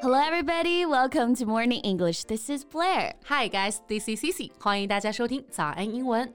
Hello, everybody. Welcome to Morning English. This is Blair. Hi guys, this is Cici，欢迎大家收听早安英文。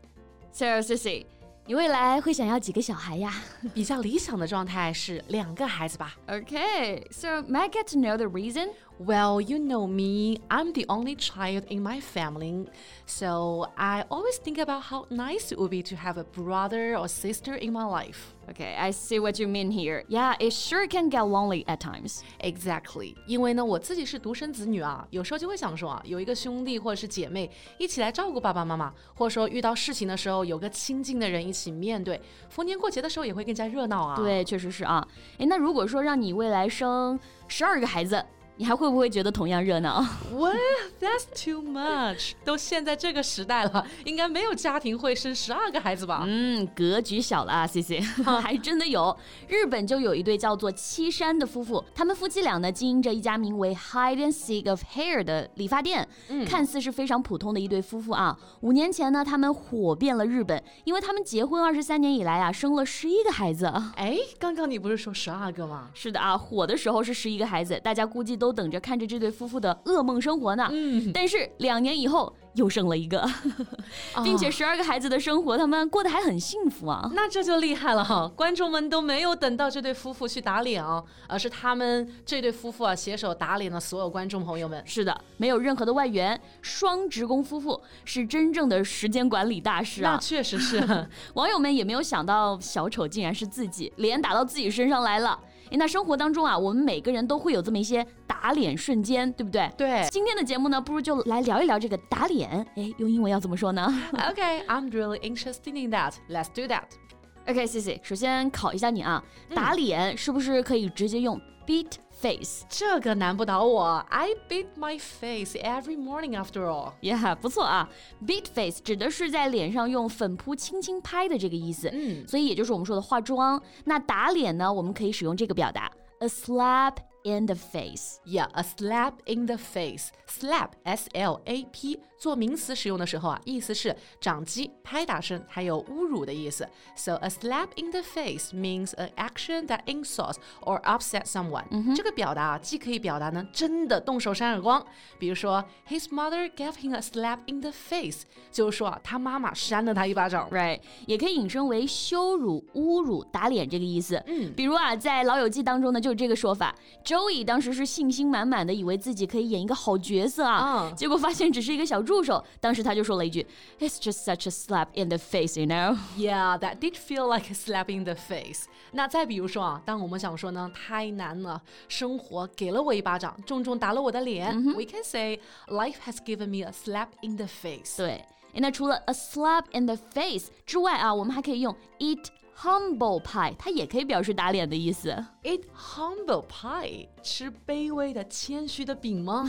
So, Sissy, 你未来会想要几个小孩呀比较理想的状态是两个孩子吧。 ？Okay. So, may I get to know the reason? Well, you know me, I'm the only child in my family, so I always think about how nice it would be to have a brother or sister in my life. Okay, I see what you mean here. Yeah, it sure can get lonely at times. Exactly，因为呢，我自己是独生子女啊，有时候就会想说啊，有一个兄弟或者是姐妹一起来照顾爸爸妈妈，或者说遇到事情的时候有个亲近的人一起面对，逢年过节的时候也会更加热闹啊。对，确实是啊。诶，那如果说让你未来生十二个孩子， 你还会不会觉得同样热闹？Well, that's too much. 都现在这个时代了，应该没有家庭会生十二个孩子吧？嗯，格局小了啊，C C，还真的有。日本就有一对叫做七山的夫妇，他们夫妻俩呢经营着一家名为 Hide and Seek of Hair 的理发店，嗯看似是非常普通的一对夫妇啊。五年前呢，他们火遍了日本，因为他们结婚二十三年以来啊，生了十一个孩子。哎，刚刚你不是说十二个吗？是的啊，火的时候是十一个孩子，大家估计都等着看着这对夫妇的噩梦生活呢。嗯，但是两年以后又生了一个，并且十二个孩子的生活，他们过得还很幸福啊。那这就厉害了哈！观众们都没有等到这对夫妇去打脸啊，而是他们这对夫妇啊携手打脸了所有观众朋友们。是的，没有任何的外援，双职工夫妇是真正的时间管理大师啊那啊！确实是，网友们也没有想到小丑竟然是自己，脸打到自己身上来了。诶，那生活当中啊，我们每个人都会有这么一些打脸瞬间，对不对？对。今天的节目呢，不如就来聊一聊这个打脸。哎，用英文要怎么说呢 Okay, I'm really interested in that. Let's do that.？OK，C C，首先考一下你啊，打脸是不是可以直接用 beat face？这个难不倒我。I beat my face every morning after all. Yeah，、不错啊！Beat face 指的是在脸上用粉扑轻轻拍的这个意思，嗯所以也就是我们说的化妆。那打脸呢，我们可以使用这个表达，a slap in the face。 Yeah, a slap in the face. Slap, S-L-A-P，做名词使用的时候啊，意思是掌击、拍打声，还有侮辱的意思。So a slap in the face means an action that insults or upsets someone、这个表达啊，既可以表达呢真的动手扇耳光，比如说 His mother gave him a slap in the face，就是说啊，他妈妈扇了他一巴掌。 Right，也可以引申为羞辱、侮辱、打脸这个意思。嗯，比如啊，在《老友记》当中呢，就有这个说法。 Joey 当时是信心满满的，以为自己可以演一个好角色啊，嗯结果发现只是一个小助手。当时他就说了一句：“It's just such a slap in the face, you know。 Yeah, that did feel like a slap in the face. 那再比如说啊，当我们想说呢，太难了，生活给了我一巴掌，重重打了我的脸、w e can say life has given me a slap in the face. 对，诶那除了 a slap in the face 之外啊，我们还可以用 eat Humble pie，它也可以表示打脸的意思。Eat humble pie，吃卑微的、谦虚的饼吗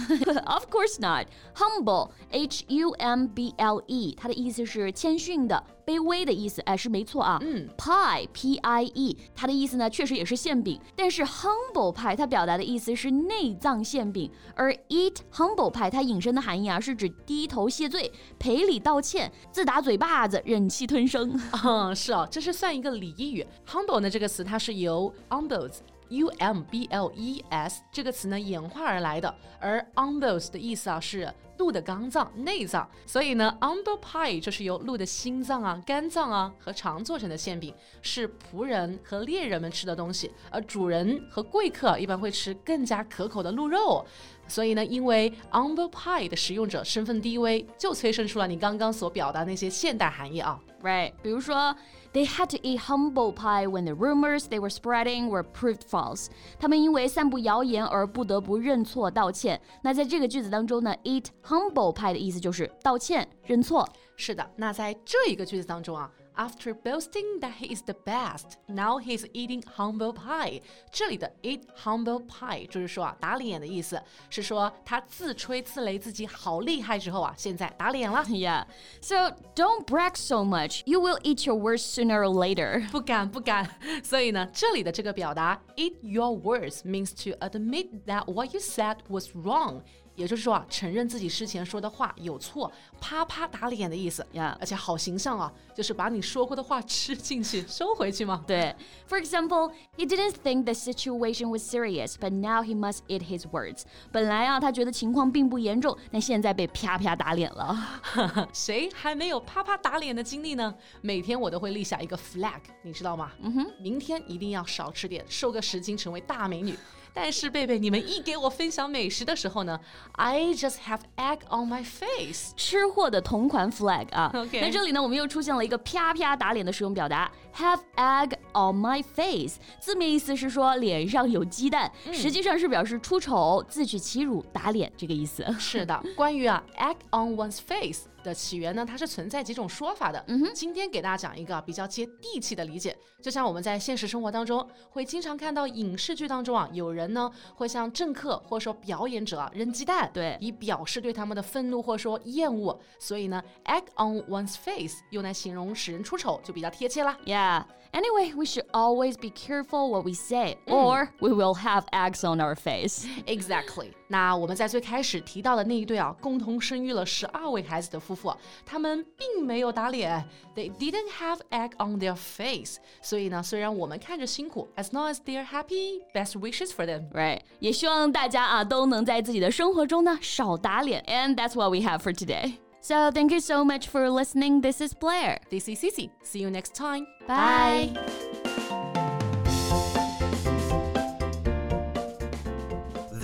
？of course not. Humble, H U M B L E，它的意思是谦逊的、卑微的意思，哎，是没错啊。嗯，pie, P I E，它的意思呢，确实也是馅饼，但是 humble pie 它表达的意思是内脏馅饼，而 eat humble pie 它引申的含义啊，是指低头谢罪、赔礼道歉、自打嘴巴子、忍气吞声。嗯，是哦，这是算一个俚语。humble 呢这个词它是由 umbles。U M B L E S 这个词呢演化而来的，而 umbles 的意思啊是鹿的肝脏、内脏，所以呢 umble pie 就是由鹿的心脏啊、肝脏啊和肠做成的馅饼，是仆人和猎人们吃的东西，而主人和贵客一般会吃更加可口的鹿肉。所以呢，因为 umble pie 的使用者身份低微，就催生出了你刚刚所表达那些现代含义啊。 Right，比如说，They had to eat humble pie when the rumors they were spreading were proved false。他们因为散布谣言而不得不认错道歉。那在这个句子当中呢，eat humble pie 的意思就是道歉、认错。是的，那在这一个句子当中啊，After boasting that he is the best, now he is eating humble pie。这里的 eat humble pie 就是说啊，打脸的意思，是说他自吹自擂自己好厉害之后啊，现在打脸了。 Yeah, so don't brag so much. You will eat your words sooner or later. 不敢不敢，所以呢，这里的这个表达 "eat your words" means to admit that what you said was wrong. 也就是说啊，承认自己事前说的话有错，啪啪打脸的意思。Yeah，而且好形象啊，就是把你说过的话 吃进去，收回去嘛。对，For example, he didn't think the situation was serious, but now he must eat his words。本来啊，他觉得情况并不严重，但现在被啪啪打脸了。谁还没有啪啪打脸的经历呢？每天我都会立下一个 flag，你知道吗？嗯哼，明天一定要少吃点，瘦个十斤，成为大美女。但是贝贝，你们一给我分享美食的时候呢，I just have egg on my face，吃货的同款 flag 啊。OK，那这里呢，我们又出现了一个啪啪打脸的使用表达，have egg on my face。字面意思是说脸上有鸡蛋，实际上是表示出丑、自取其辱、打脸这个意思。是的，关于啊 egg on one's face。的起源呢，它是存在几种说法的。嗯哼，今天给大家讲一个比较接地气的理解。就像我们在现实生活当中会经常看到影视剧当中啊，有人呢会向政客或者说表演者扔鸡蛋，对，以表示对他们的愤怒或者说厌恶。所以呢，egg on one's face 用来形容使人出丑就比较贴切啦。Yeah. Anyway, we should always be careful what we say, or we will have eggs on our face. Exactly. 那我们在最开始提到的那一对啊，共同生育了十二位孩子的夫妇，他们并没有打脸，They didn't have egg on their face。所以呢，虽然我们看着辛苦，as long as they're happy, best wishes for them. Right. 也希望大家啊都能在自己的生活中呢少打脸。And that's what we have for today. So thank you so much for listening. This is Blair. This is Cici. See you next time. Bye.